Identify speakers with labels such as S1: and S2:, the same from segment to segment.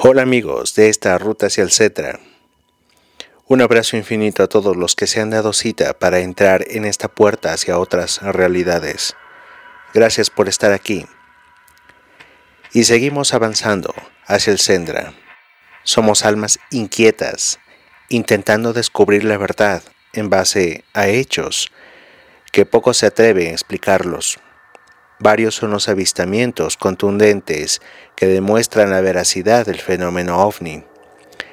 S1: Hola amigos de esta ruta hacia el Cetra. Un abrazo infinito a todos los que se han dado cita para entrar en esta puerta hacia otras realidades. Gracias por estar aquí. Y seguimos avanzando hacia el Sendra. Somos almas inquietas, intentando descubrir la verdad en base a hechos que poco se atreven a explicarlos. Varios son los avistamientos contundentes que demuestran la veracidad del fenómeno ovni.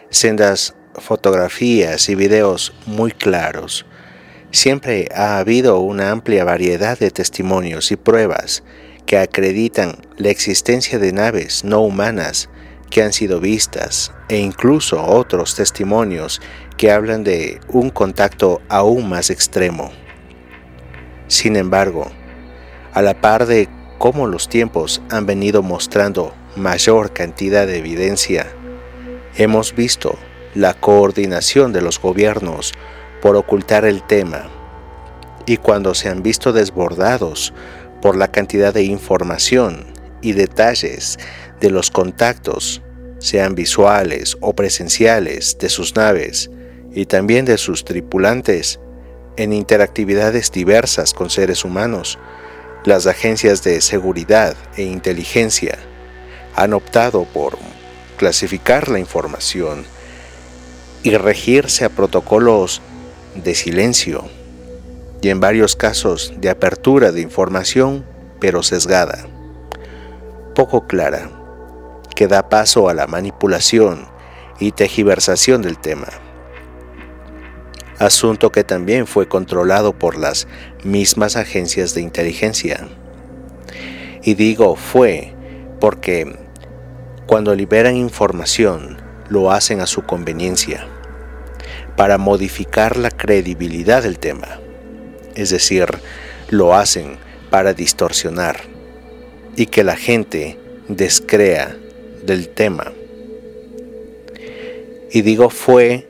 S1: Sendas fotografías y videos muy claros. Siempre ha habido una amplia variedad de testimonios y pruebas que acreditan la existencia de naves no humanas que han sido vistas e incluso otros testimonios que hablan de un contacto aún más extremo. Sin embargo, a la par de cómo los tiempos han venido mostrando mayor cantidad de evidencia, hemos visto la coordinación de los gobiernos por ocultar el tema. Y cuando se han visto desbordados por la cantidad de información y detalles de los contactos, sean visuales o presenciales, de sus naves y también de sus tripulantes, en interactividades diversas con seres humanos, las agencias de seguridad e inteligencia han optado por clasificar la información y regirse a protocolos de silencio y en varios casos de apertura de información pero sesgada, poco clara, que da paso a la manipulación y tejiversación del tema asunto que también fue controlado por las mismas agencias de inteligencia. Y digo fue porque cuando liberan información lo hacen a su conveniencia, para modificar la credibilidad del tema. Es decir, lo hacen para distorsionar y que la gente descrea del tema. Y digo fue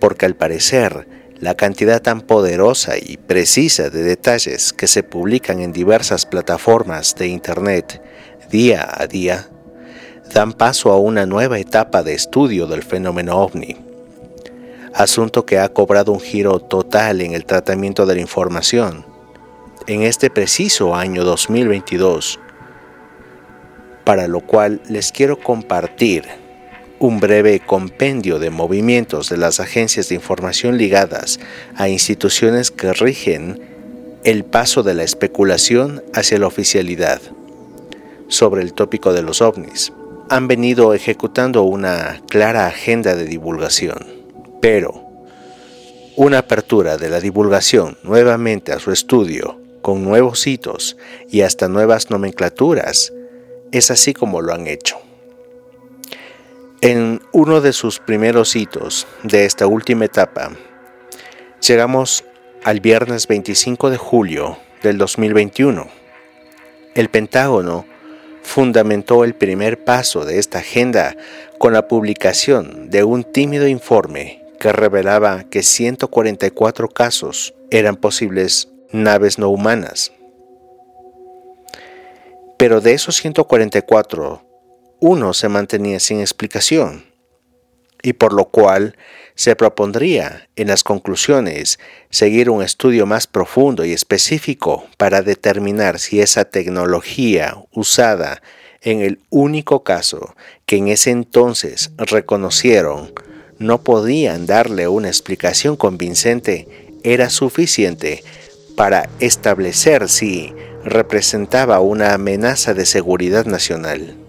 S1: porque al parecer la cantidad tan poderosa y precisa de detalles que se publican en diversas plataformas de Internet día a día dan paso a una nueva etapa de estudio del fenómeno ovni, asunto que ha cobrado un giro total en el tratamiento de la información en este preciso año 2022, para lo cual les quiero compartir un breve compendio de movimientos de las agencias de información ligadas a instituciones que rigen el paso de la especulación hacia la oficialidad sobre el tópico de los ovnis. Han venido ejecutando una clara agenda de divulgación, pero una apertura de la divulgación nuevamente a su estudio con nuevos hitos y hasta nuevas nomenclaturas es así como lo han hecho. En uno de sus primeros hitos de esta última etapa, llegamos al viernes 25 de julio del 2021. El Pentágono fundamentó el primer paso de esta agenda con la publicación de un tímido informe que revelaba que 144 casos eran posibles naves no humanas. Pero de esos 144, uno se mantenía sin explicación, y por lo cual se propondría en las conclusiones seguir un estudio más profundo y específico para determinar si esa tecnología usada en el único caso que en ese entonces reconocieron no podían darle una explicación convincente era suficiente para establecer si representaba una amenaza de seguridad nacional.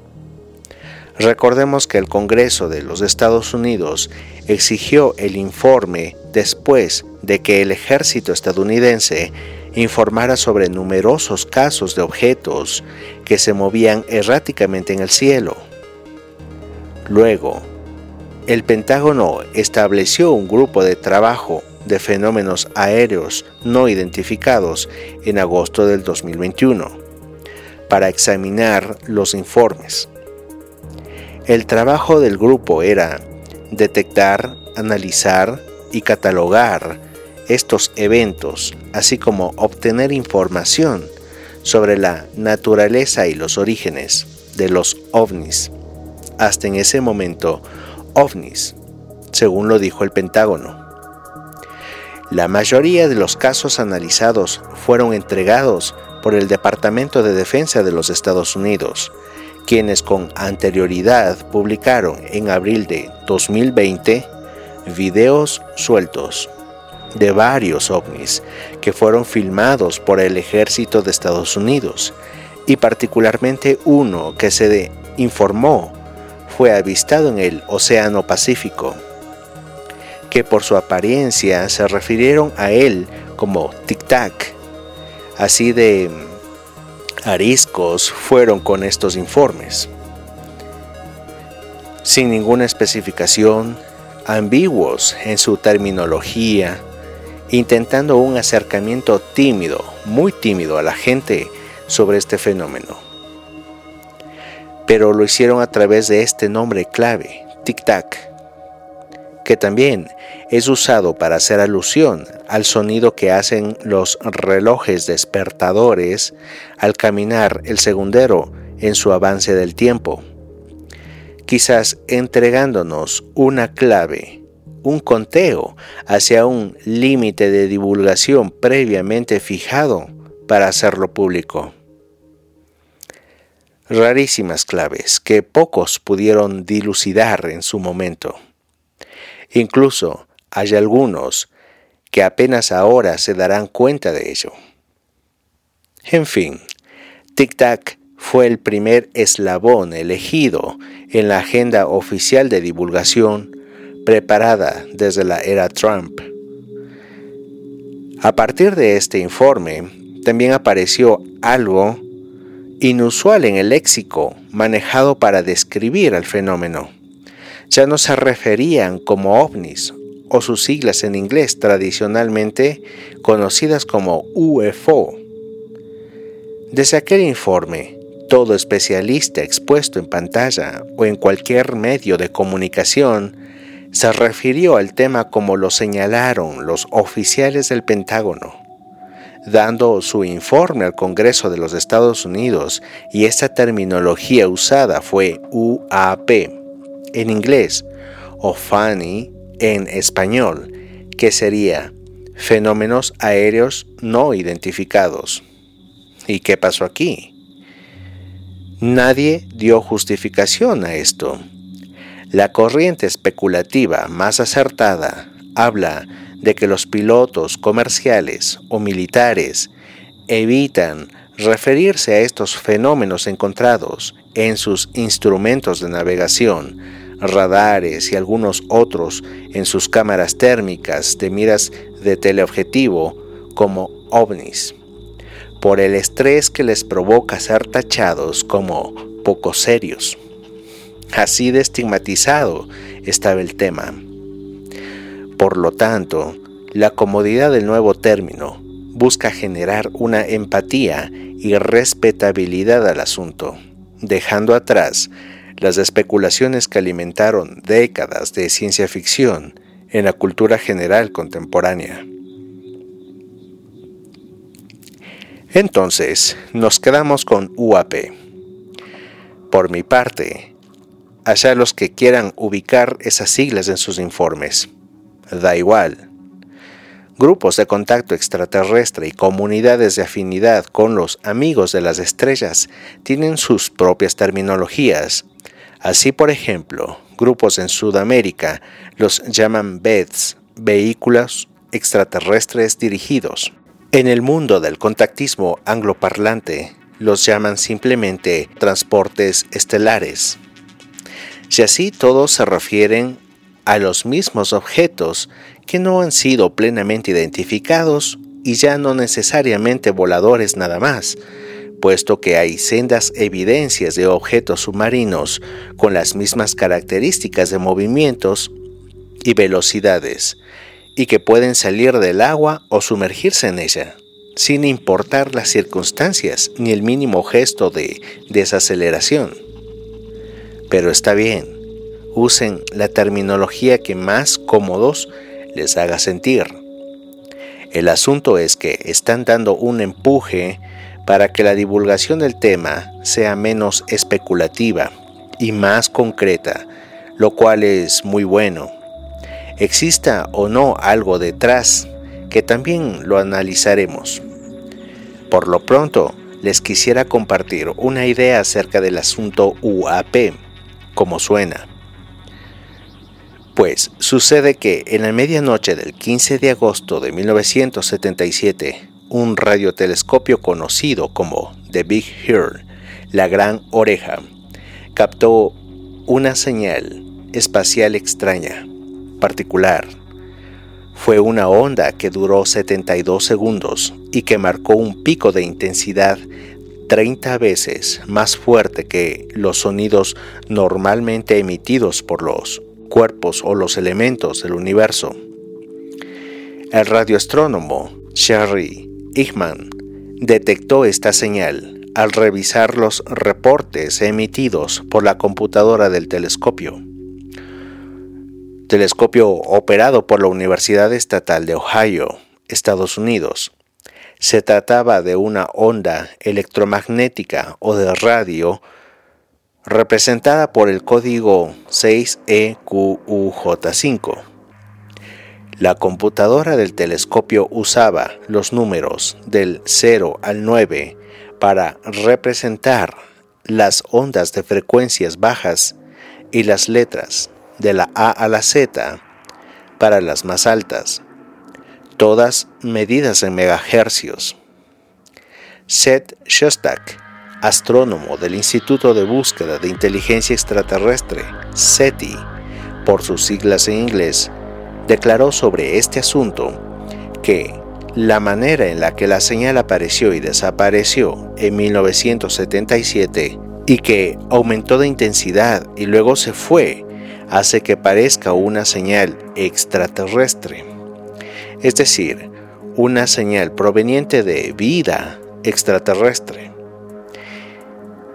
S1: Recordemos que el Congreso de los Estados Unidos exigió el informe después de que el ejército estadounidense informara sobre numerosos casos de objetos que se movían erráticamente en el cielo. Luego, el Pentágono estableció un grupo de trabajo de fenómenos aéreos no identificados en agosto del 2021 para examinar los informes. El trabajo del grupo era detectar, analizar y catalogar estos eventos, así como obtener información sobre la naturaleza y los orígenes de los ovnis. Hasta en ese momento, ovnis, según lo dijo el Pentágono. La mayoría de los casos analizados fueron entregados por el Departamento de Defensa de los Estados Unidos, quienes con anterioridad publicaron en abril de 2020 videos sueltos de varios ovnis que fueron filmados por el ejército de Estados Unidos y particularmente uno que se informó fue avistado en el Océano Pacífico, que por su apariencia se refirieron a él como Tic Tac. Así de ariscos fueron con estos informes. Sin ninguna especificación, ambiguos en su terminología, intentando un acercamiento tímido, muy tímido a la gente sobre este fenómeno. Pero lo hicieron a través de este nombre clave, Tic Tac, que también es usado para hacer alusión al sonido que hacen los relojes despertadores al caminar el segundero en su avance del tiempo, quizás entregándonos una clave un conteo hacia un límite de divulgación previamente fijado para hacerlo público. Rarísimas claves que pocos pudieron dilucidar en su momento. Incluso hay algunos que apenas ahora se darán cuenta de ello. En fin, Tic Tac fue el primer eslabón elegido en la agenda oficial de divulgación preparada desde la era Trump. A partir de este informe, también apareció algo inusual en el léxico manejado para describir el fenómeno. Ya no se referían como ovnis o sus siglas en inglés tradicionalmente conocidas como UFO. Desde aquel informe, todo especialista expuesto en pantalla o en cualquier medio de comunicación se refirió al tema como lo señalaron los oficiales del Pentágono, dando su informe al Congreso de los Estados Unidos y esta terminología usada fue UAP en inglés o FANI en español, que sería fenómenos aéreos no identificados. ¿Y qué pasó aquí? Nadie dio justificación a esto. La corriente especulativa más acertada habla de que los pilotos comerciales o militares evitan referirse a estos fenómenos encontrados en sus instrumentos de navegación, radares y algunos otros en sus cámaras térmicas de miras de teleobjetivo como ovnis, por el estrés que les provoca ser tachados como poco serios. Así de estigmatizado estaba el tema. Por lo tanto, la comodidad del nuevo término busca generar una empatía y respetabilidad al asunto, dejando atrás las especulaciones que alimentaron décadas de ciencia ficción en la cultura general contemporánea. Entonces, nos quedamos con UAP. Por mi parte, allá los que quieran ubicar esas siglas en sus informes. Da igual. Grupos de contacto extraterrestre y comunidades de afinidad con los amigos de las estrellas tienen sus propias terminologías. Así, por ejemplo, grupos en Sudamérica los llaman BEDS, vehículos extraterrestres dirigidos. En el mundo del contactismo angloparlante los llaman simplemente transportes estelares. Si así todos se refieren a los mismos objetos que no han sido plenamente identificados y ya no necesariamente voladores nada más, puesto que hay sendas evidencias de objetos submarinos con las mismas características de movimientos y velocidades, y que pueden salir del agua o sumergirse en ella, sin importar las circunstancias ni el mínimo gesto de desaceleración. Pero está bien, usen la terminología que más cómodos les haga sentir. El asunto es que están dando un empuje para que la divulgación del tema sea menos especulativa y más concreta, lo cual es muy bueno. Exista o no algo detrás, que también lo analizaremos. Por lo pronto, les quisiera compartir una idea acerca del asunto UAP, como suena. Pues sucede que en la medianoche del 15 de agosto de 1977, un radiotelescopio conocido como The Big Ear, la Gran Oreja, captó una señal espacial extraña, particular. Fue una onda que duró 72 segundos y que marcó un pico de intensidad 30 veces más fuerte que los sonidos normalmente emitidos por los cuerpos o los elementos del universo. El radioastrónomo Sherry Eichmann detectó esta señal al revisar los reportes emitidos por la computadora del telescopio. Telescopio operado por la Universidad Estatal de Ohio, Estados Unidos. Se trataba de una onda electromagnética o de radio representada por el código 6EQUJ5 la computadora del telescopio usaba los números del 0 al 9 para representar las ondas de frecuencias bajas y las letras de la A a la Z para las más altas, todas medidas en megahercios. Seth Shostak, astrónomo del Instituto de Búsqueda de Inteligencia Extraterrestre, SETI, por sus siglas en inglés, declaró sobre este asunto que la manera en la que la señal apareció y desapareció en 1977 y que aumentó de intensidad y luego se fue hace que parezca una señal extraterrestre. Es decir, una señal proveniente de vida extraterrestre.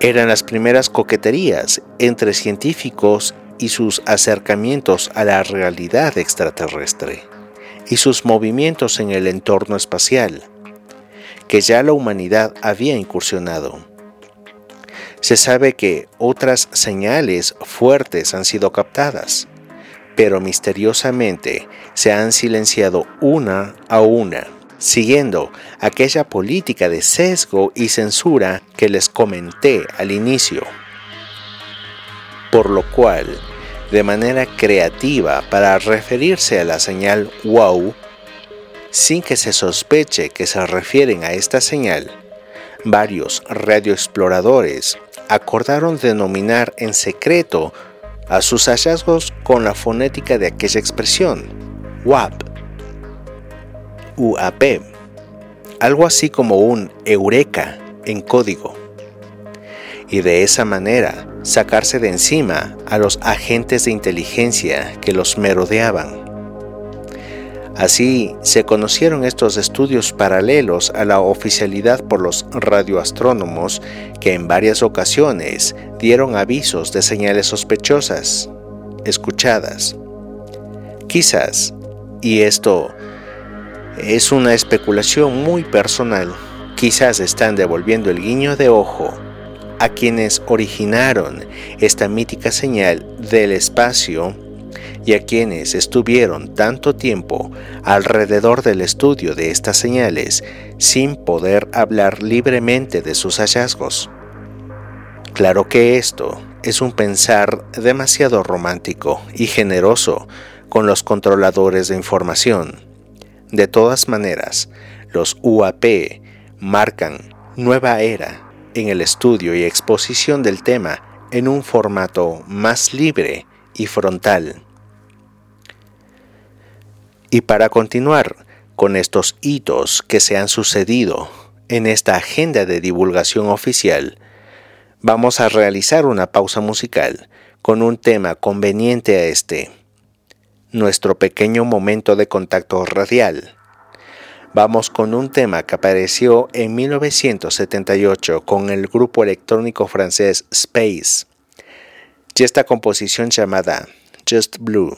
S1: Eran las primeras coqueterías entre científicos y sus acercamientos a la realidad extraterrestre y sus movimientos en el entorno espacial, que ya la humanidad había incursionado. Se sabe que otras señales fuertes han sido captadas, pero misteriosamente se han silenciado una a una, siguiendo aquella política de sesgo y censura que les comenté al inicio por lo cual, de manera creativa para referirse a la señal wow, sin que se sospeche que se refieren a esta señal, varios radioexploradores acordaron denominar en secreto a sus hallazgos con la fonética de aquella expresión, WAP, UAP, algo así como un eureka en código. Y de esa manera sacarse de encima a los agentes de inteligencia que los merodeaban. Así se conocieron estos estudios paralelos a la oficialidad por los radioastrónomos que en varias ocasiones dieron avisos de señales sospechosas, escuchadas. Quizás, y esto es una especulación muy personal, quizás están devolviendo el guiño de ojo a quienes originaron esta mítica señal del espacio y a quienes estuvieron tanto tiempo alrededor del estudio de estas señales sin poder hablar libremente de sus hallazgos. Claro que esto es un pensar demasiado romántico y generoso con los controladores de información. De todas maneras, los UAP marcan nueva era en el estudio y exposición del tema en un formato más libre y frontal. Y para continuar con estos hitos que se han sucedido en esta agenda de divulgación oficial, vamos a realizar una pausa musical con un tema conveniente a este, nuestro pequeño momento de contacto radial. Vamos con un tema que apareció en 1978 con el grupo electrónico francés Space, y esta composición llamada Just Blue.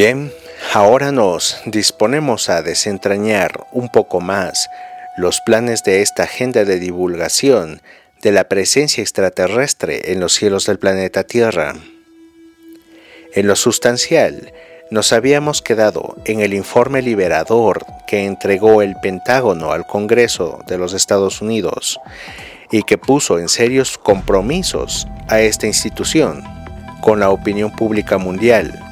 S1: Bien, ahora nos disponemos a desentrañar un poco más los planes de esta agenda de divulgación de la presencia extraterrestre en los cielos del planeta Tierra. En lo sustancial, nos habíamos quedado en el informe liberador que entregó el Pentágono al Congreso de los Estados Unidos y que puso en serios compromisos a esta institución con la opinión pública mundial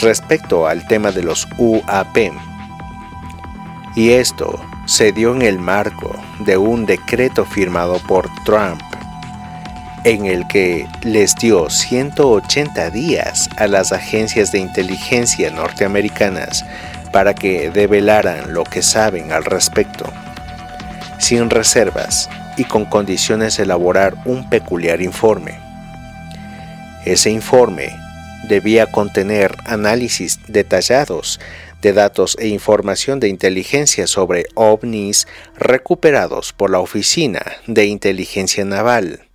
S1: respecto al tema de los UAP. Y esto se dio en el marco de un decreto firmado por Trump, en el que les dio 180 días a las agencias de inteligencia norteamericanas para que develaran lo que saben al respecto, sin reservas y con condiciones de elaborar un peculiar informe. Ese informe debía contener análisis detallados de datos e información de inteligencia sobre ovnis recuperados por la Oficina de Inteligencia Naval,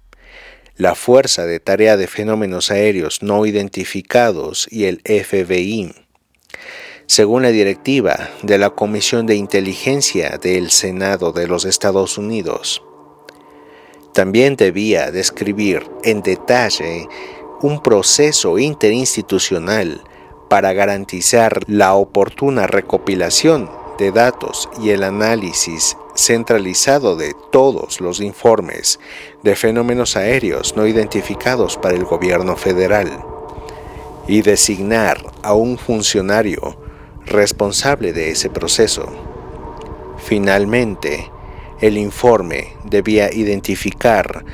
S1: la Fuerza de Tarea de Fenómenos Aéreos No Identificados y el FBI. Según la directiva de la Comisión de Inteligencia del Senado de los Estados Unidos, también debía describir en detalle un proceso interinstitucional para garantizar la oportuna recopilación de datos y el análisis centralizado de todos los informes de fenómenos aéreos no identificados para el gobierno federal y designar a un funcionario responsable de ese proceso. Finalmente, el informe debía identificar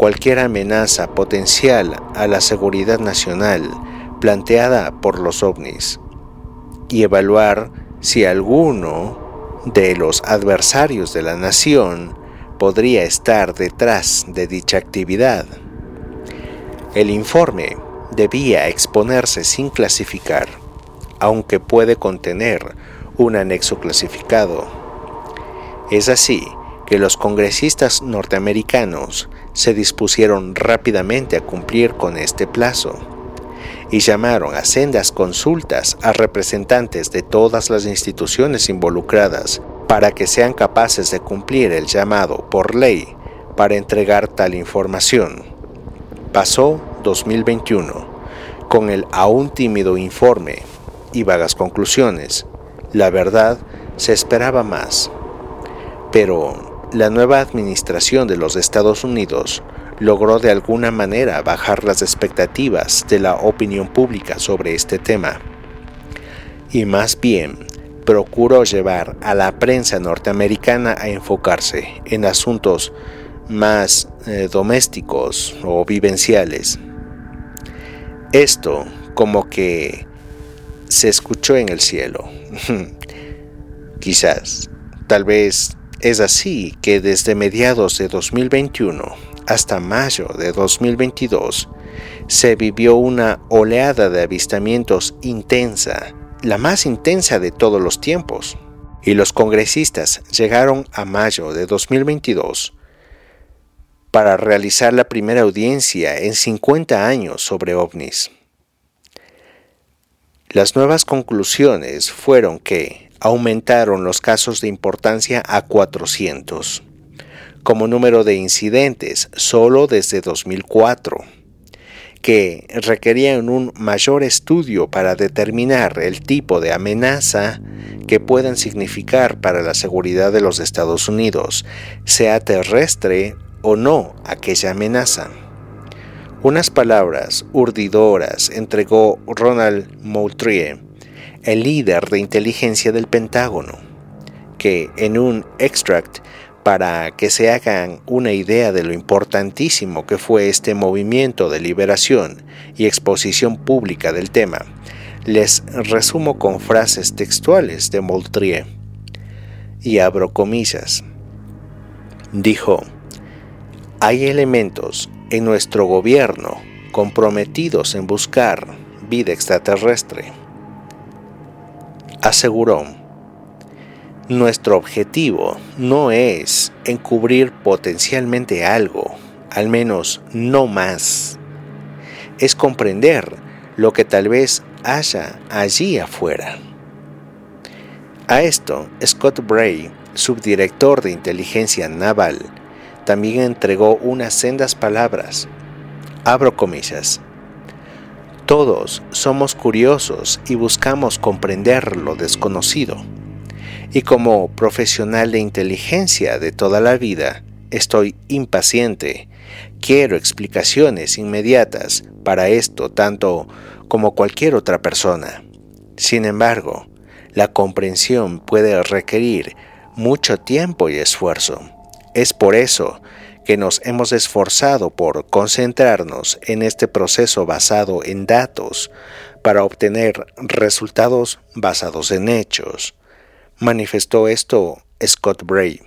S1: cualquier amenaza potencial a la seguridad nacional planteada por los ovnis y evaluar si alguno de los adversarios de la nación podría estar detrás de dicha actividad. El informe debía exponerse sin clasificar, aunque puede contener un anexo clasificado. Es así que los congresistas norteamericanos se dispusieron rápidamente a cumplir con este plazo y llamaron a sendas consultas a representantes de todas las instituciones involucradas para que sean capaces de cumplir el llamado por ley para entregar tal información. Pasó 2021 con el aún tímido informe y vagas conclusiones. La verdad, se esperaba más. Pero la nueva administración de los Estados Unidos logró de alguna manera bajar las expectativas de la opinión pública sobre este tema y más bien procuró llevar a la prensa norteamericana a enfocarse en asuntos más eh, domésticos o vivenciales. Esto como que se escuchó en el cielo. Quizás, tal vez es así que desde mediados de 2021 hasta mayo de 2022 se vivió una oleada de avistamientos intensa, la más intensa de todos los tiempos, y los congresistas llegaron a mayo de 2022 para realizar la primera audiencia en 50 años sobre ovnis. Las nuevas conclusiones fueron que aumentaron los casos de importancia a 400, como número de incidentes solo desde 2004, que requerían un mayor estudio para determinar el tipo de amenaza que puedan significar para la seguridad de los Estados Unidos, sea terrestre o no aquella amenaza. Unas palabras urdidoras entregó Ronald Moultrie el líder de inteligencia del Pentágono, que en un extract para que se hagan una idea de lo importantísimo que fue este movimiento de liberación y exposición pública del tema, les resumo con frases textuales de Moultrie. Y abro comillas. Dijo, hay elementos en nuestro gobierno comprometidos en buscar vida extraterrestre aseguró, nuestro objetivo no es encubrir potencialmente algo, al menos no más. Es comprender lo que tal vez haya allí afuera. A esto, Scott Bray, subdirector de inteligencia naval, también entregó unas sendas palabras. Abro comillas. Todos somos curiosos y buscamos comprender lo desconocido. Y como profesional de inteligencia de toda la vida, estoy impaciente. Quiero explicaciones inmediatas para esto tanto como cualquier otra persona. Sin embargo, la comprensión puede requerir mucho tiempo y esfuerzo. Es por eso que nos hemos esforzado por concentrarnos en este proceso basado en datos para obtener resultados basados en hechos. Manifestó esto Scott Bray,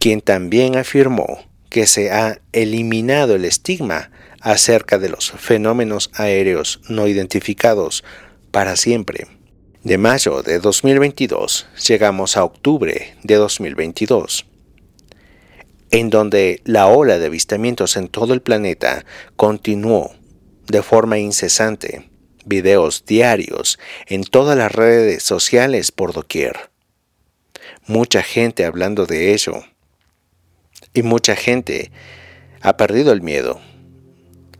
S1: quien también afirmó que se ha eliminado el estigma acerca de los fenómenos aéreos no identificados para siempre. De mayo de 2022 llegamos a octubre de 2022, en donde la ola de avistamientos en todo el planeta continuó de forma incesante, videos diarios en todas las redes sociales por doquier. Mucha gente hablando de ello. Y mucha gente ha perdido el miedo.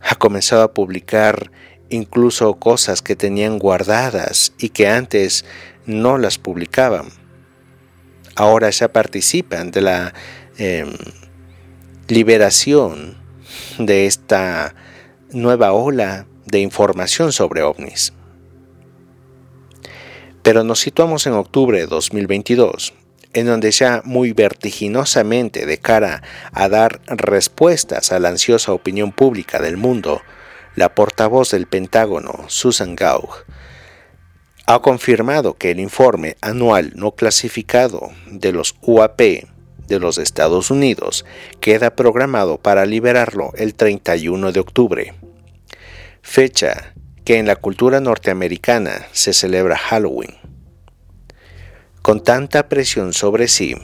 S1: Ha comenzado a publicar incluso cosas que tenían guardadas y que antes no las publicaban. Ahora ya participan de la em, liberación de esta nueva ola de información sobre ovnis. Pero nos situamos en octubre de 2022, en donde ya muy vertiginosamente de cara a dar respuestas a la ansiosa opinión pública del mundo, la portavoz del Pentágono, Susan Gaug, ha confirmado que el informe anual no clasificado de los UAP de los Estados Unidos queda programado para liberarlo el 31 de octubre, fecha que en la cultura norteamericana se celebra Halloween. Con tanta presión sobre sí,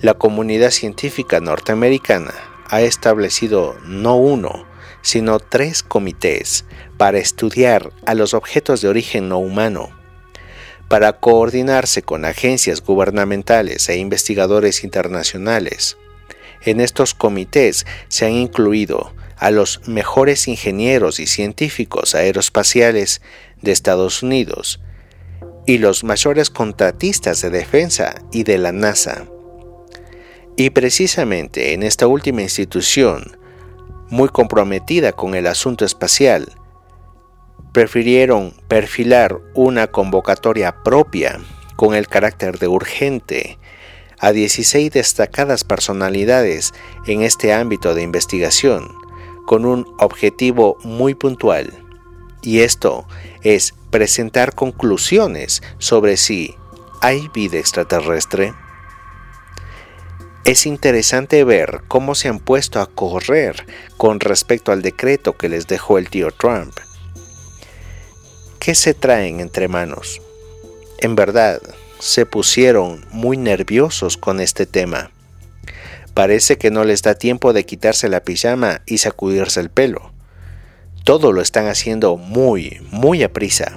S1: la comunidad científica norteamericana ha establecido no uno, sino tres comités para estudiar a los objetos de origen no humano, para coordinarse con agencias gubernamentales e investigadores internacionales. En estos comités se han incluido a los mejores ingenieros y científicos aeroespaciales de Estados Unidos y los mayores contratistas de defensa y de la NASA. Y precisamente en esta última institución, muy comprometida con el asunto espacial, prefirieron perfilar una convocatoria propia con el carácter de urgente a 16 destacadas personalidades en este ámbito de investigación, con un objetivo muy puntual, y esto es presentar conclusiones sobre si hay vida extraterrestre. Es interesante ver cómo se han puesto a correr con respecto al decreto que les dejó el tío Trump. ¿Qué se traen entre manos? En verdad, se pusieron muy nerviosos con este tema. Parece que no les da tiempo de quitarse la pijama y sacudirse el pelo. Todo lo están haciendo muy, muy a prisa.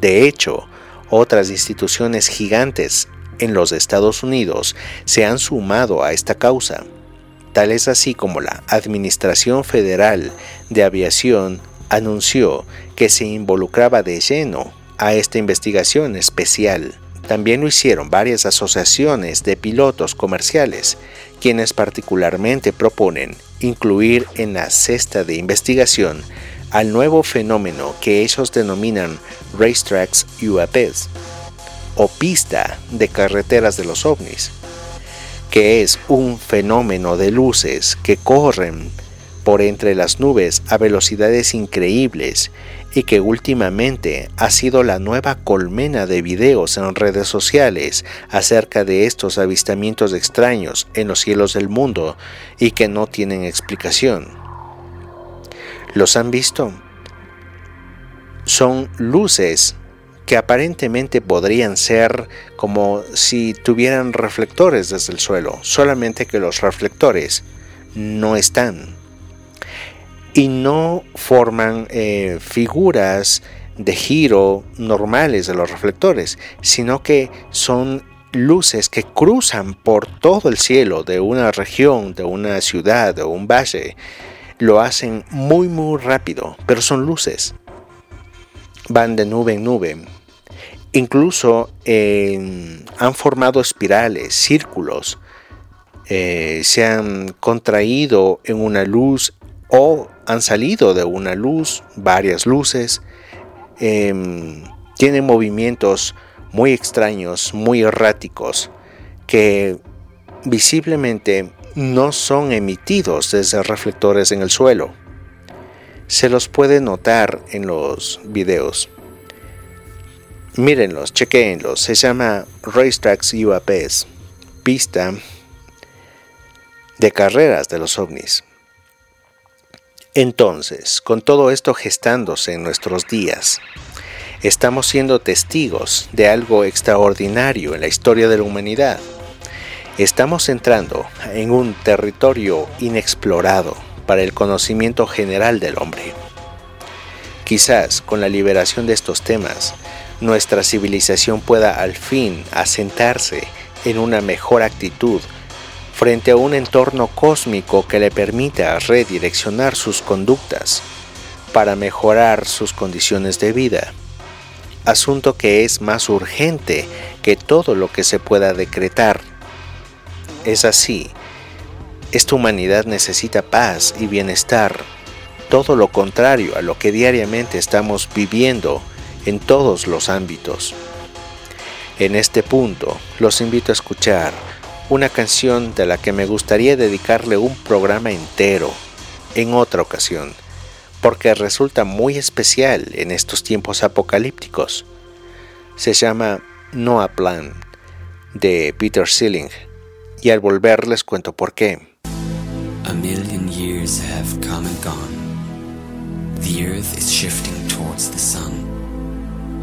S1: De hecho, otras instituciones gigantes en los Estados Unidos se han sumado a esta causa, tales así como la Administración Federal de Aviación anunció que se involucraba de lleno a esta investigación especial. También lo hicieron varias asociaciones de pilotos comerciales, quienes particularmente proponen incluir en la cesta de investigación al nuevo fenómeno que ellos denominan Racetracks UAPs, o pista de carreteras de los ovnis, que es un fenómeno de luces que corren por entre las nubes a velocidades increíbles y que últimamente ha sido la nueva colmena de videos en redes sociales acerca de estos avistamientos extraños en los cielos del mundo y que no tienen explicación. ¿Los han visto? Son luces que aparentemente podrían ser como si tuvieran reflectores desde el suelo, solamente que los reflectores no están y no forman eh, figuras de giro normales de los reflectores, sino que son luces que cruzan por todo el cielo de una región, de una ciudad o un valle. Lo hacen muy muy rápido, pero son luces. Van de nube en nube Incluso han formado espirales, círculos, eh, se han contraído en una luz o han salido de una luz, varias luces, em, tienen movimientos muy extraños, muy erráticos, que visiblemente no son emitidos desde reflectores en el suelo. Se los puede notar en los videos. Mírenlos, chequeenlos. Se llama Racetracks UAPs, pista de carreras de los ovnis. Entonces, con todo esto gestándose en nuestros días, estamos siendo testigos de algo extraordinario en la historia de la humanidad. Estamos entrando en un territorio inexplorado para el conocimiento general del hombre. Quizás con la liberación de estos temas, nuestra civilización pueda al fin asentarse en una mejor actitud frente a un entorno cósmico que le permita redireccionar sus conductas para mejorar sus condiciones de vida, asunto que es más urgente que todo lo que se pueda decretar. Es así, esta humanidad necesita paz y bienestar, todo lo contrario a lo que diariamente estamos viviendo en todos los ámbitos. En este punto, los invito a escuchar una canción de la que me gustaría dedicarle un programa entero en otra ocasión, porque resulta muy especial en estos tiempos apocalípticos. Se llama Noah Plan de Peter Sealing y al volver les cuento por qué.
S2: A million years have come and gone. The earth is shifting towards the sun.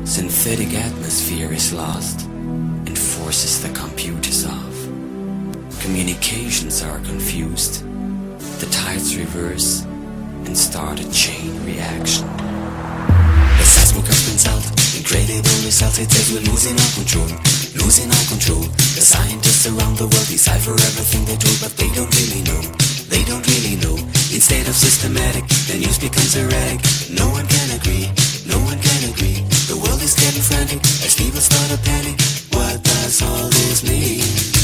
S2: Synthetic atmosphere is lost and forces the computers off. Communications are confused. The tides reverse and start a chain reaction. The seismic has been solved. Incredible results. It says we're losing our control. Losing our control. The scientists around the world decipher everything they told, but they don't really know. They don't really know. Instead of systematic, the news becomes erratic. No one can agree. No one can agree. The world is getting frantic as people start to panic. What does all this mean?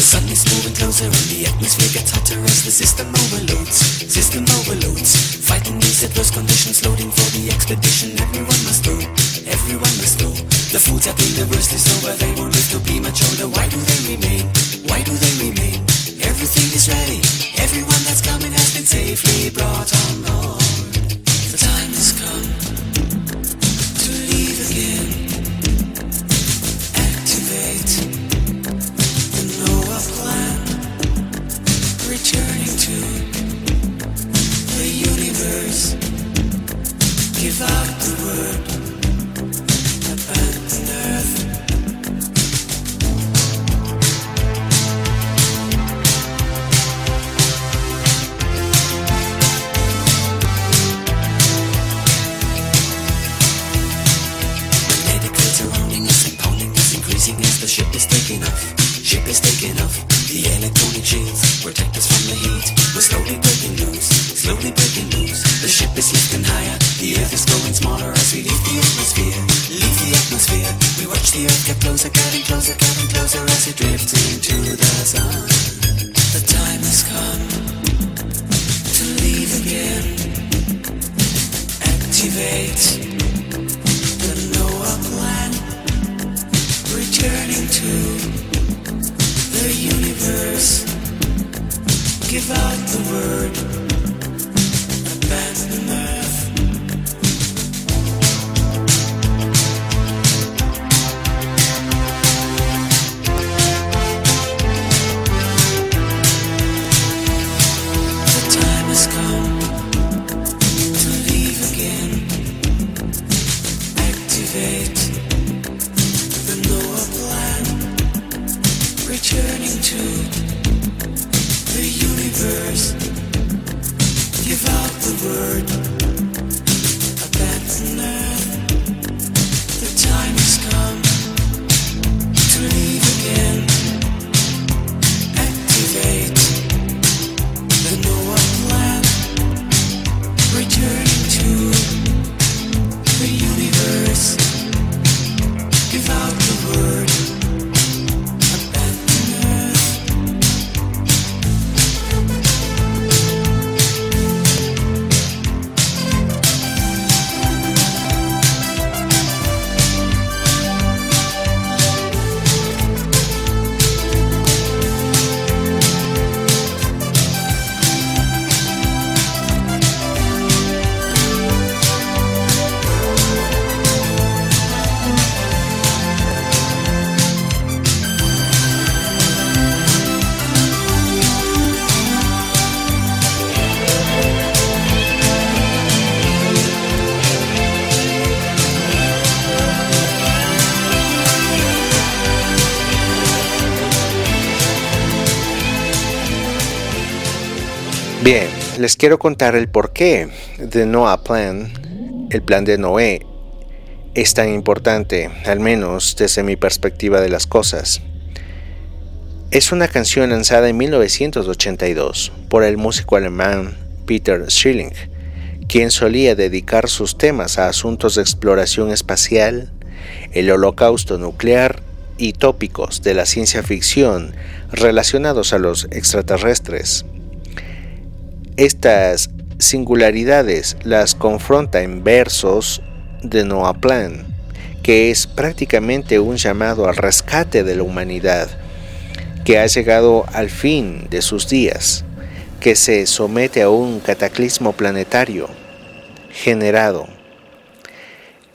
S2: The sun is moving closer and the atmosphere gets hotter as the system overloads. System overloads. Fighting these adverse conditions, loading for the expedition. Everyone must go. Everyone must go. The foods have been reversed, it's over. They won't live to be much older. Why do they remain? Why do they remain? Everything is ready. Everyone that's coming has been safely brought on ship is taking off. Ship is taking off. The electronic shields protect us from the heat. Get closer, getting closer, getting closer as it drifts into the
S1: les quiero contar el porqué de Noah Plan, el plan de Noé, es tan importante, al menos desde mi perspectiva de las cosas. Es una canción lanzada en 1982 por el músico alemán Peter Schilling, quien solía dedicar sus temas a asuntos de exploración espacial, el holocausto nuclear y tópicos de la ciencia ficción relacionados a los extraterrestres. Estas singularidades las confronta en versos de Noah Plan, que es prácticamente un llamado al rescate de la humanidad, que ha llegado al fin de sus días, que se somete a un cataclismo planetario generado.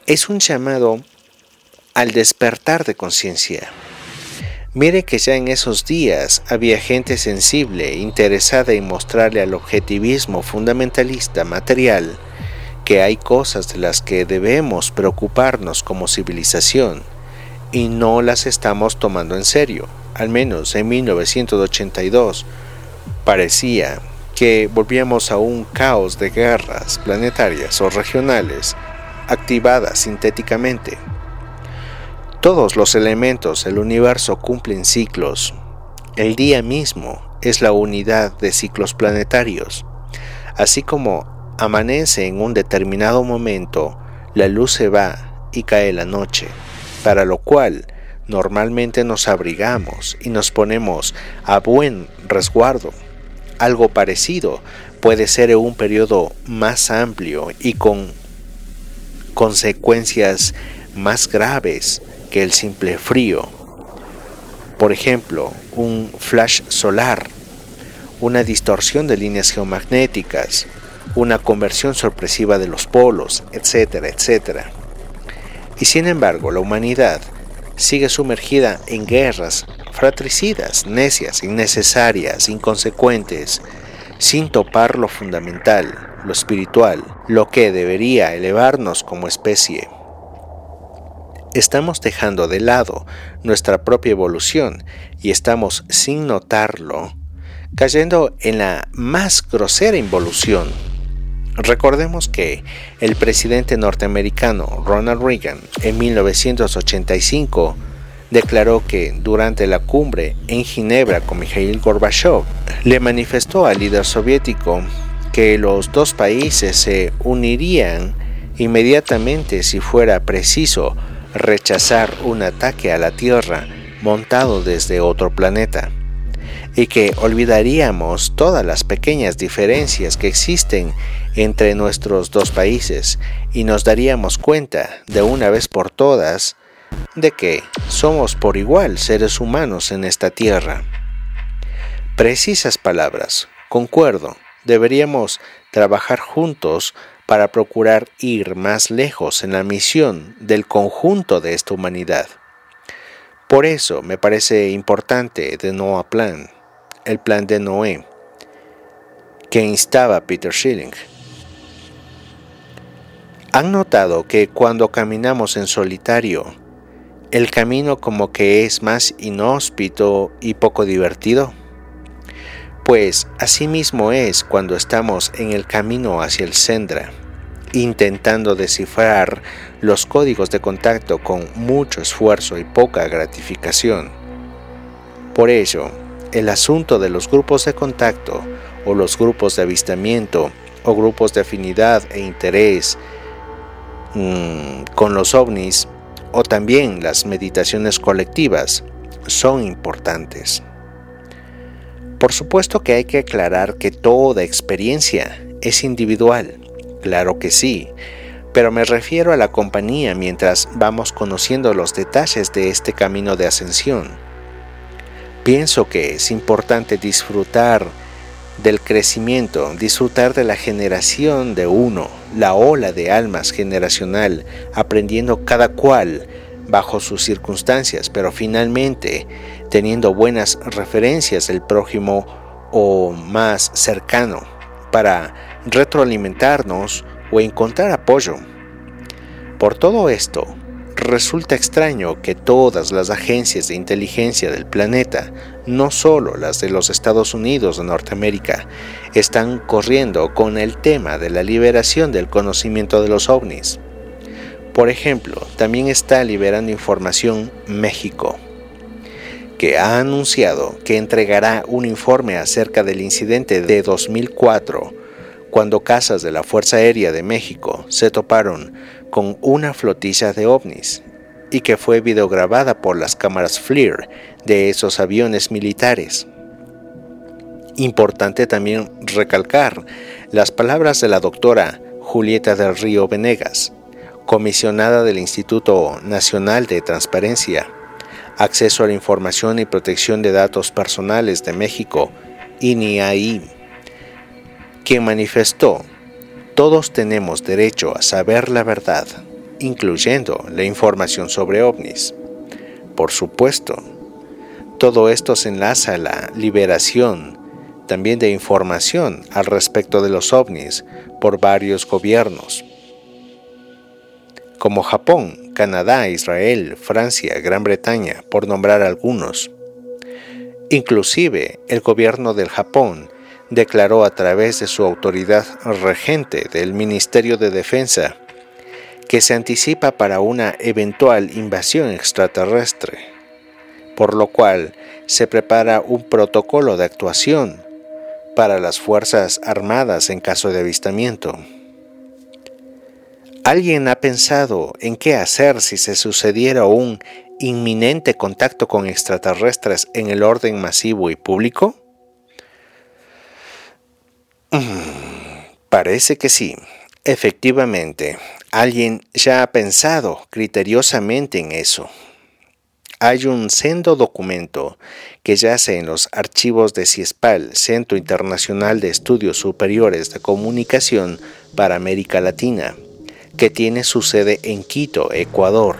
S1: Es un llamado al despertar de conciencia. Mire que ya en esos días había gente sensible, interesada en mostrarle al objetivismo fundamentalista material que hay cosas de las que debemos preocuparnos como civilización y no las estamos tomando en serio. Al menos en 1982 parecía que volvíamos a un caos de guerras planetarias o regionales activadas sintéticamente. Todos los elementos del universo cumplen ciclos. El día mismo es la unidad de ciclos planetarios. Así como amanece en un determinado momento, la luz se va y cae la noche, para lo cual normalmente nos abrigamos y nos ponemos a buen resguardo. Algo parecido puede ser en un periodo más amplio y con consecuencias más graves el simple frío. Por ejemplo, un flash solar, una distorsión de líneas geomagnéticas, una conversión sorpresiva de los polos, etcétera, etcétera. Y sin embargo, la humanidad sigue sumergida en guerras fratricidas, necias, innecesarias, inconsecuentes, sin topar lo fundamental, lo espiritual, lo que debería elevarnos como especie estamos dejando de lado nuestra propia evolución y estamos, sin notarlo, cayendo en la más grosera involución. Recordemos que el presidente norteamericano Ronald Reagan en 1985 declaró que durante la cumbre en Ginebra con Mikhail Gorbachev le manifestó al líder soviético que los dos países se unirían inmediatamente si fuera preciso rechazar un ataque a la Tierra montado desde otro planeta, y que olvidaríamos todas las pequeñas diferencias que existen entre nuestros dos países y nos daríamos cuenta de una vez por todas de que somos por igual seres humanos en esta tierra. Precisas palabras, concuerdo, deberíamos trabajar juntos para procurar ir más lejos en la misión del conjunto de esta humanidad. Por eso me parece importante de Noah Plan, el plan de Noé, que instaba Peter Schilling. ¿Han notado que cuando caminamos en solitario, el camino como que es más inhóspito y poco divertido? Pues asimismo es cuando estamos en el camino hacia el Sendra, intentando descifrar los códigos de contacto con mucho esfuerzo y poca gratificación. Por ello, el asunto de los grupos de contacto o los grupos de avistamiento o grupos de afinidad e interés mmm, con los ovnis o también las meditaciones colectivas son importantes. Por supuesto que hay que aclarar que toda experiencia es individual, claro que sí, pero me refiero a la compañía mientras vamos conociendo los detalles de este camino de ascensión. Pienso que es importante disfrutar del crecimiento, disfrutar de la generación de uno, la ola de almas generacional, aprendiendo cada cual bajo sus circunstancias, pero finalmente teniendo buenas referencias del prójimo o más cercano para retroalimentarnos o encontrar apoyo. Por todo esto, resulta extraño que todas las agencias de inteligencia del planeta, no solo las de los Estados Unidos de Norteamérica, están corriendo con el tema de la liberación del conocimiento de los ovnis. Por ejemplo, también está liberando información México, que ha anunciado que entregará un informe acerca del incidente de 2004, cuando casas de la Fuerza Aérea de México se toparon con una flotilla de ovnis y que fue videograbada por las cámaras FLIR de esos aviones militares. Importante también recalcar las palabras de la doctora Julieta del Río Venegas, comisionada del Instituto Nacional de Transparencia, Acceso a la Información y Protección de Datos Personales de México, INIAI, quien manifestó, todos tenemos derecho a saber la verdad, incluyendo la información sobre ovnis. Por supuesto, todo esto se enlaza a la liberación también de información al respecto de los ovnis por varios gobiernos, como Japón, Canadá, Israel, Francia, Gran Bretaña, por nombrar algunos. Inclusive el gobierno del Japón declaró a través de su autoridad regente del Ministerio de Defensa que se anticipa para una eventual invasión extraterrestre, por lo cual se prepara un protocolo de actuación para las Fuerzas Armadas en caso de avistamiento. ¿Alguien ha pensado en qué hacer si se sucediera un inminente contacto con extraterrestres en el orden masivo y público? Mm, parece que sí. Efectivamente, alguien ya ha pensado criteriosamente en eso. Hay un sendo documento que yace en los archivos de CIESPAL, Centro Internacional de Estudios Superiores de Comunicación para América Latina, que tiene su sede en Quito, Ecuador,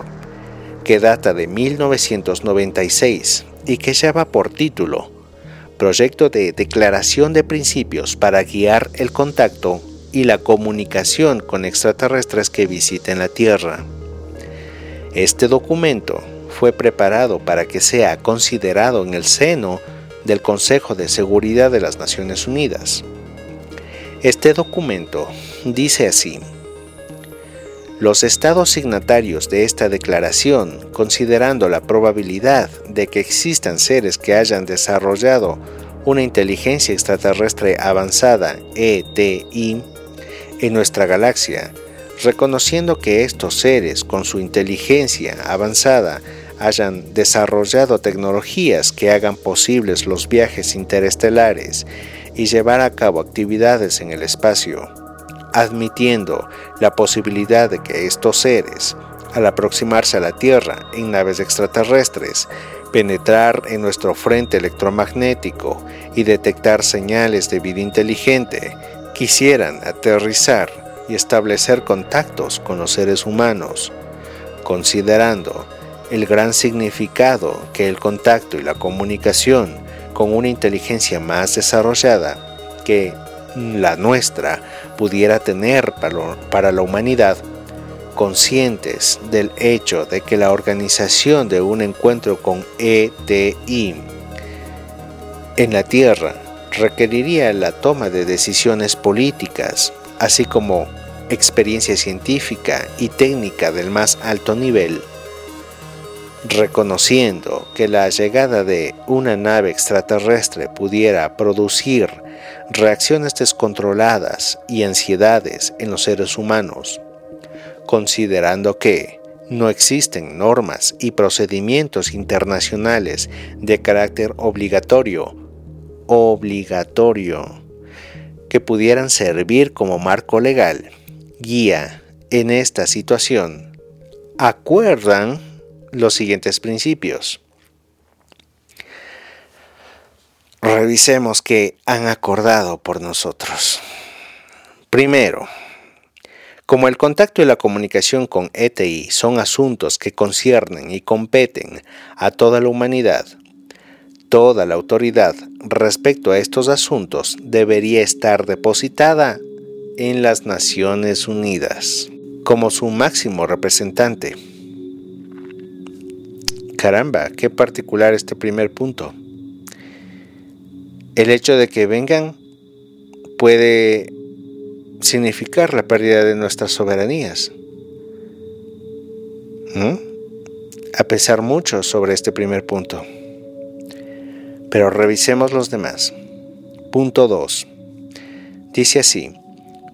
S1: que data de 1996 y que lleva por título Proyecto de Declaración de Principios para guiar el contacto y la comunicación con extraterrestres que visiten la Tierra. Este documento fue preparado para que sea considerado en el seno del Consejo de Seguridad de las Naciones Unidas. Este documento dice así, los estados signatarios de esta declaración, considerando la probabilidad de que existan seres que hayan desarrollado una inteligencia extraterrestre avanzada ETI en nuestra galaxia, reconociendo que estos seres con su inteligencia avanzada hayan desarrollado tecnologías que hagan posibles los viajes interestelares y llevar a cabo actividades en el espacio, admitiendo la posibilidad de que estos seres, al aproximarse a la Tierra en naves extraterrestres, penetrar en nuestro frente electromagnético y detectar señales de vida inteligente, quisieran aterrizar y establecer contactos con los seres humanos, considerando el gran significado que el contacto y la comunicación con una inteligencia más desarrollada que la nuestra pudiera tener para la humanidad, conscientes del hecho de que la organización de un encuentro con ETI en la Tierra requeriría la toma de decisiones políticas, así como experiencia científica y técnica del más alto nivel, reconociendo que la llegada de una nave extraterrestre pudiera producir reacciones descontroladas y ansiedades en los seres humanos, considerando que no existen normas y procedimientos internacionales de carácter obligatorio, obligatorio, que pudieran servir como marco legal, guía en esta situación, acuerdan los siguientes principios. Revisemos qué han acordado por nosotros. Primero, como el contacto y la comunicación con ETI son asuntos que conciernen y competen a toda la humanidad, toda la autoridad respecto a estos asuntos debería estar depositada en las Naciones Unidas como su máximo representante. Caramba, qué particular este primer punto. El hecho de que vengan puede significar la pérdida de nuestras soberanías. A pesar mucho sobre este primer punto. Pero revisemos los demás. Punto 2. Dice así,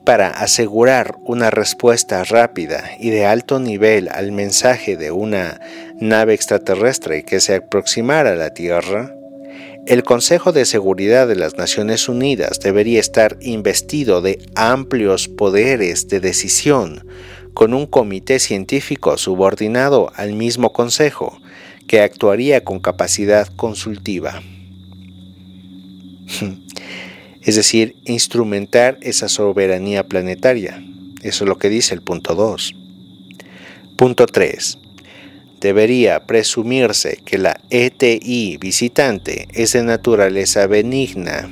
S1: para asegurar una respuesta rápida y de alto nivel al mensaje de una nave extraterrestre que se aproximara a la Tierra, el Consejo de Seguridad de las Naciones Unidas debería estar investido de amplios poderes de decisión, con un comité científico subordinado al mismo Consejo, que actuaría con capacidad consultiva. es decir, instrumentar esa soberanía planetaria. Eso es lo que dice el punto 2. Punto 3 debería presumirse que la ETI visitante es de naturaleza benigna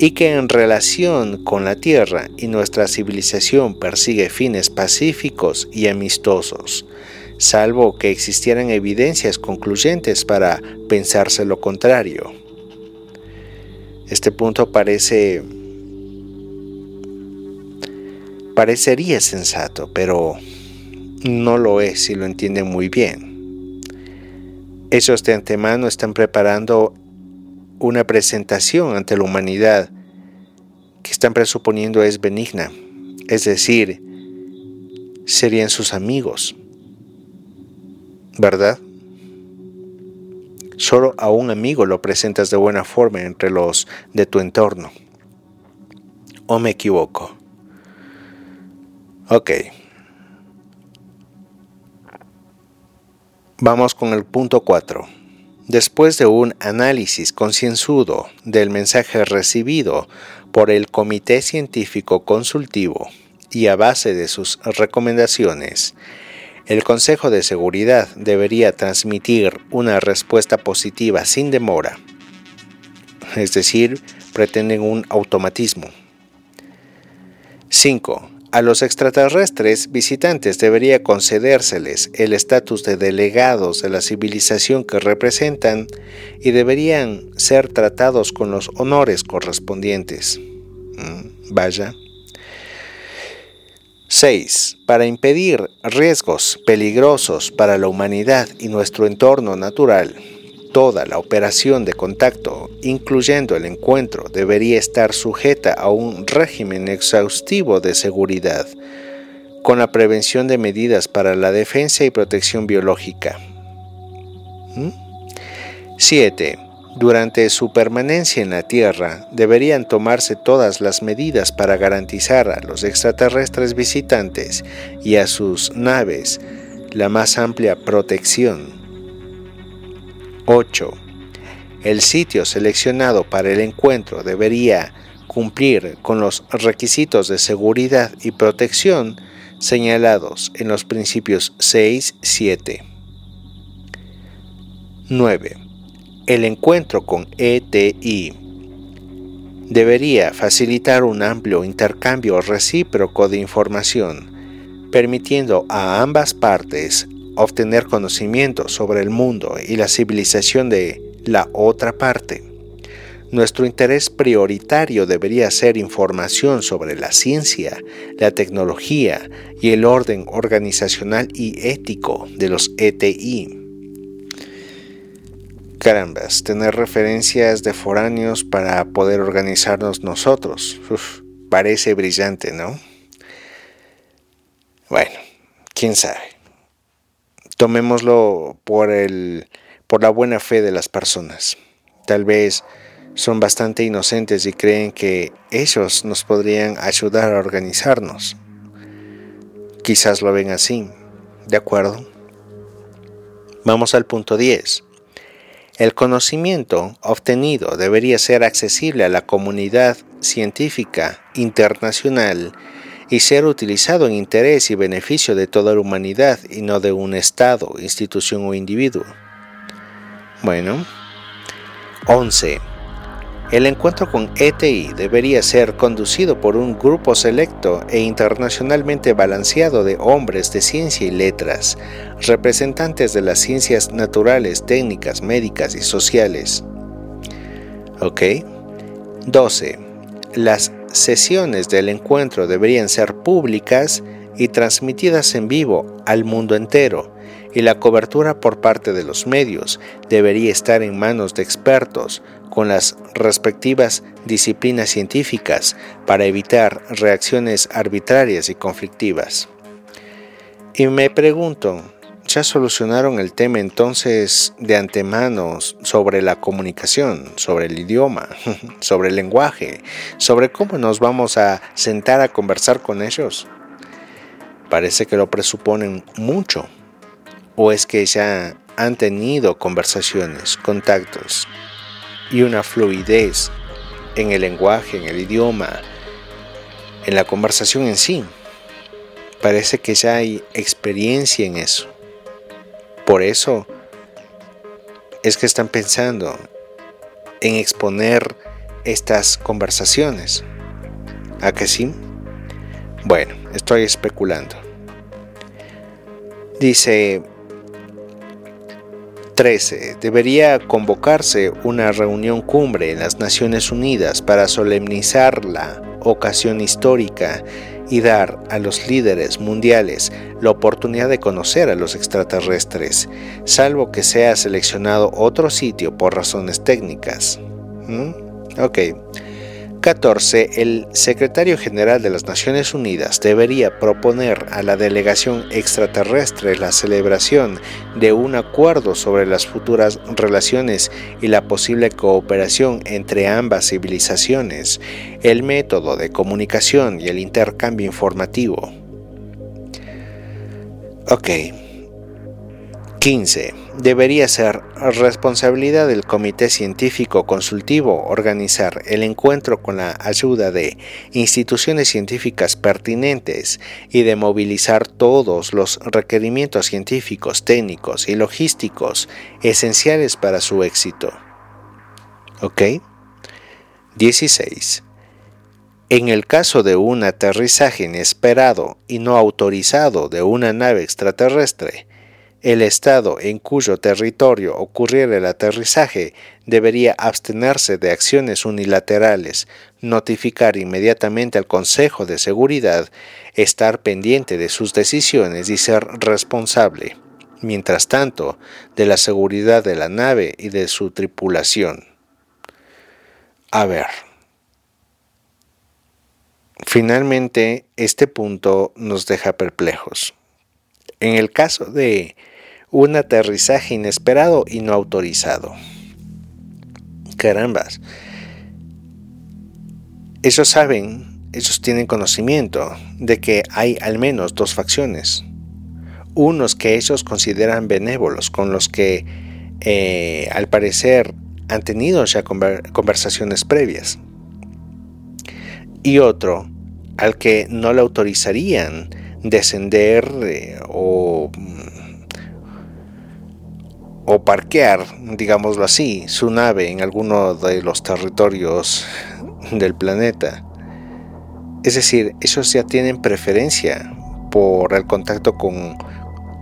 S1: y que en relación con la Tierra y nuestra civilización persigue fines pacíficos y amistosos, salvo que existieran evidencias concluyentes para pensarse lo contrario. Este punto parece parecería sensato, pero no lo es si lo entienden muy bien. Ellos de antemano están preparando una presentación ante la humanidad que están presuponiendo es benigna, es decir, serían sus amigos, ¿verdad? Solo a un amigo lo presentas de buena forma entre los de tu entorno. ¿O me equivoco? Ok. Vamos con el punto 4. Después de un análisis concienzudo del mensaje recibido por el Comité Científico Consultivo y a base de sus recomendaciones, el Consejo de Seguridad debería transmitir una respuesta positiva sin demora, es decir, pretenden un automatismo. 5. A los extraterrestres visitantes debería concedérseles el estatus de delegados de la civilización que representan y deberían ser tratados con los honores correspondientes. Mm, vaya. 6. Para impedir riesgos peligrosos para la humanidad y nuestro entorno natural, Toda la operación de contacto, incluyendo el encuentro, debería estar sujeta a un régimen exhaustivo de seguridad, con la prevención de medidas para la defensa y protección biológica. 7. ¿Mm? Durante su permanencia en la Tierra, deberían tomarse todas las medidas para garantizar a los extraterrestres visitantes y a sus naves la más amplia protección 8. El sitio seleccionado para el encuentro debería cumplir con los requisitos de seguridad y protección señalados en los principios 6, 7. 9. El encuentro con ETI debería facilitar un amplio intercambio recíproco de información, permitiendo a ambas partes obtener conocimiento sobre el mundo y la civilización de la otra parte. Nuestro interés prioritario debería ser información sobre la ciencia, la tecnología y el orden organizacional y ético de los ETI. Carambas, tener referencias de foráneos para poder organizarnos nosotros. parece brillante, ¿no? Bueno, quién sabe tomémoslo por, el, por la buena fe de las personas. Tal vez son bastante inocentes y creen que ellos nos podrían ayudar a organizarnos. Quizás lo ven así, ¿de acuerdo? Vamos al punto 10. El conocimiento obtenido debería ser accesible a la comunidad científica internacional y ser utilizado en interés y beneficio de toda la humanidad y no de un Estado, institución o individuo. Bueno. 11. El encuentro con ETI debería ser conducido por un grupo selecto e internacionalmente balanceado de hombres de ciencia y letras, representantes de las ciencias naturales, técnicas, médicas y sociales. ¿Ok? 12. Las sesiones del encuentro deberían ser públicas y transmitidas en vivo al mundo entero, y la cobertura por parte de los medios debería estar en manos de expertos, con las respectivas disciplinas científicas para evitar reacciones arbitrarias y conflictivas. Y me pregunto, ¿ya solucionaron el tema entonces de antemano sobre la comunicación, sobre el idioma, sobre el lenguaje, sobre cómo nos vamos a sentar a conversar con ellos? Parece que lo presuponen mucho. ¿O es que ya han tenido conversaciones, contactos, y una fluidez en el lenguaje, en el idioma, en la conversación en sí. Parece que ya hay experiencia en eso. Por eso es que están pensando en exponer estas conversaciones. ¿A que sí? Bueno, estoy especulando. Dice, 13. Debería convocarse una reunión cumbre en las Naciones Unidas para solemnizar la ocasión histórica y dar a los líderes mundiales la oportunidad de conocer a los extraterrestres, salvo que sea seleccionado otro sitio por razones técnicas. ¿Mm? 14. El secretario general de las Naciones Unidas debería proponer a la delegación extraterrestre la celebración de un acuerdo sobre las futuras relaciones y la posible cooperación entre ambas civilizaciones, el método de comunicación y el intercambio informativo. Ok. 15. Debería ser responsabilidad del Comité Científico Consultivo organizar el encuentro con la ayuda de instituciones científicas pertinentes y de movilizar todos los requerimientos científicos, técnicos y logísticos esenciales para su éxito. ¿Ok? 16. En el caso de un aterrizaje inesperado y no autorizado de una nave extraterrestre, el Estado en cuyo territorio ocurriera el aterrizaje debería abstenerse de acciones unilaterales, notificar inmediatamente al Consejo de Seguridad, estar pendiente de sus decisiones y ser responsable, mientras tanto, de la seguridad de la nave y de su tripulación. A ver. Finalmente, este punto nos deja perplejos. En el caso de un aterrizaje inesperado y no autorizado. Carambas. Ellos saben, ellos tienen conocimiento de que hay al menos dos facciones. Unos que ellos consideran benévolos, con los que eh, al parecer han tenido ya conversaciones previas. Y otro al que no le autorizarían descender eh, o o parquear, digámoslo así, su nave en alguno de los territorios del planeta. Es decir, ellos ya tienen preferencia por el contacto con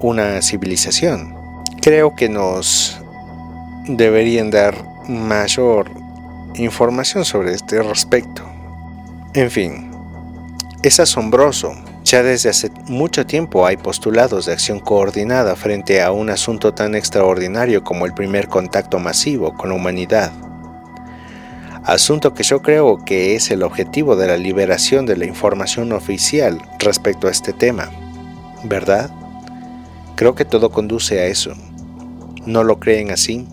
S1: una civilización. Creo que nos deberían dar mayor información sobre este respecto. En fin, es asombroso ya desde hace mucho tiempo hay postulados de acción coordinada frente a un asunto tan extraordinario como el primer contacto masivo con la humanidad. Asunto que yo creo que es el objetivo de la liberación de la información oficial respecto a este tema. ¿Verdad? Creo que todo conduce a eso. ¿No lo creen así?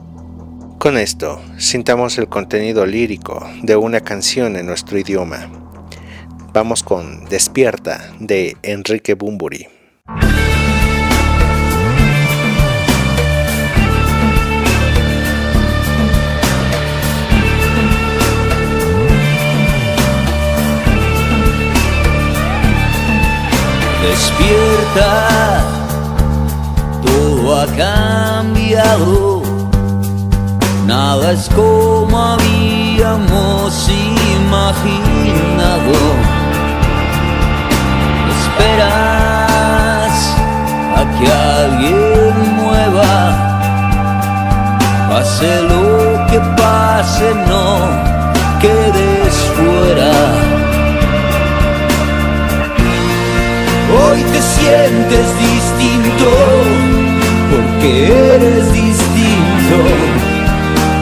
S1: Con esto, sintamos el contenido lírico de una canción en nuestro idioma. Vamos con Despierta de Enrique Bumburi.
S3: Despierta, todo ha cambiado, nada es como había habíamos imaginado. Esperas a que alguien mueva, pase lo que pase, no quedes fuera. Hoy te sientes distinto porque eres distinto.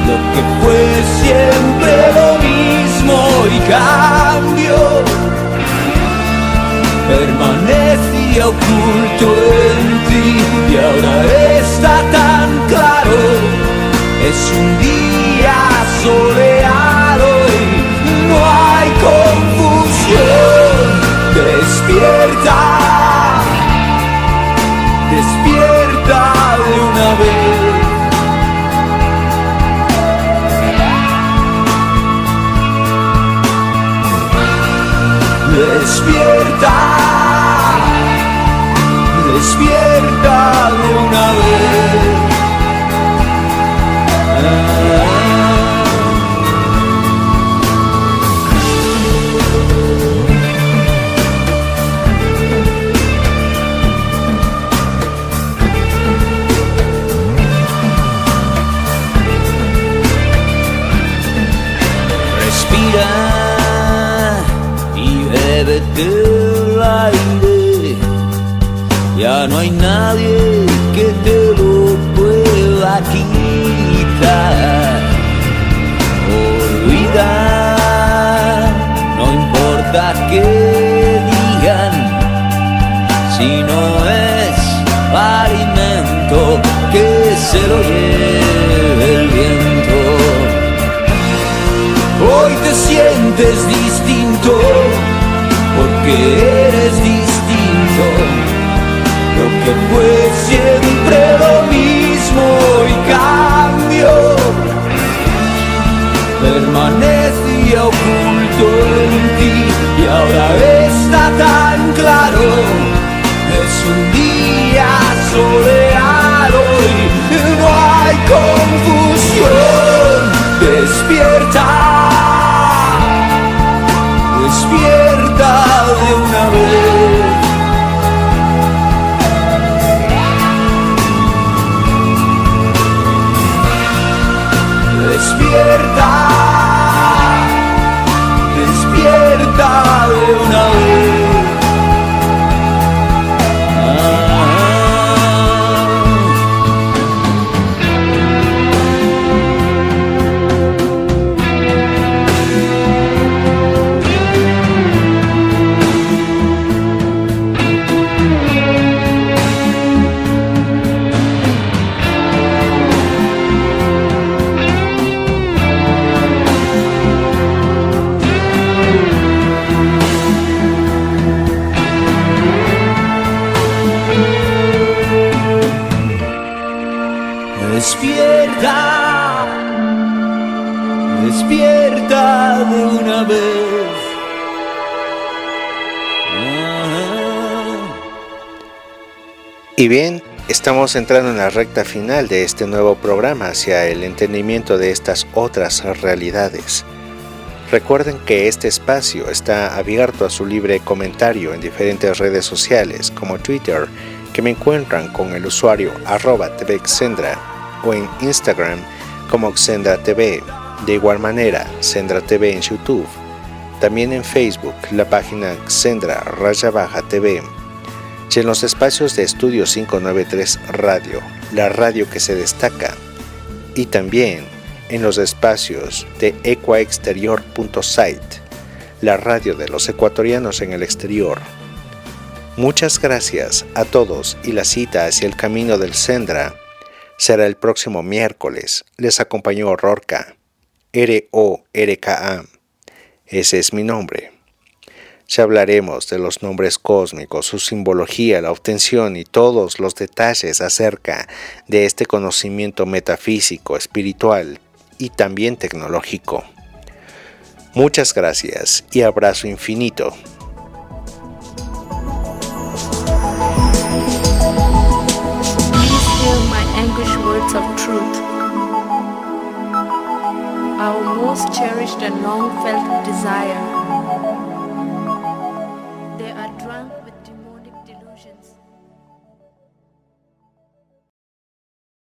S3: Lo que fue siempre lo mismo y cambio permanecía oculto en ti y ahora está tan claro. Es un día soleado y no hay confusión. Despierta. Despierta de una vez. Despierta, despierta de porque eres distinto. Lo que fue siempre Despierta,
S1: Y bien, estamos entrando en la recta final de este nuevo programa hacia el entendimiento de estas otras realidades. Recuerden que este espacio está abierto a su libre comentario en diferentes redes sociales como Twitter, que me encuentran con el usuario arroba tvxendra o en Instagram como Xendra TV. De igual manera, Xendra TV en YouTube. También en Facebook, la página Xendra Raya Baja TV y en los espacios de Estudio 593 Radio, la radio que se destaca, y también en los espacios de ecuaexterior.site, la radio de los ecuatorianos en el exterior. Muchas gracias a todos y la cita hacia el camino del Sendra será el próximo miércoles. Les acompañó Rorca, R-O-R-K-A. Ese es mi nombre. Ya hablaremos de los nombres cósmicos, su simbología, la obtención y todos los detalles acerca de este conocimiento metafísico, espiritual y también tecnológico. Muchas gracias y abrazo infinito.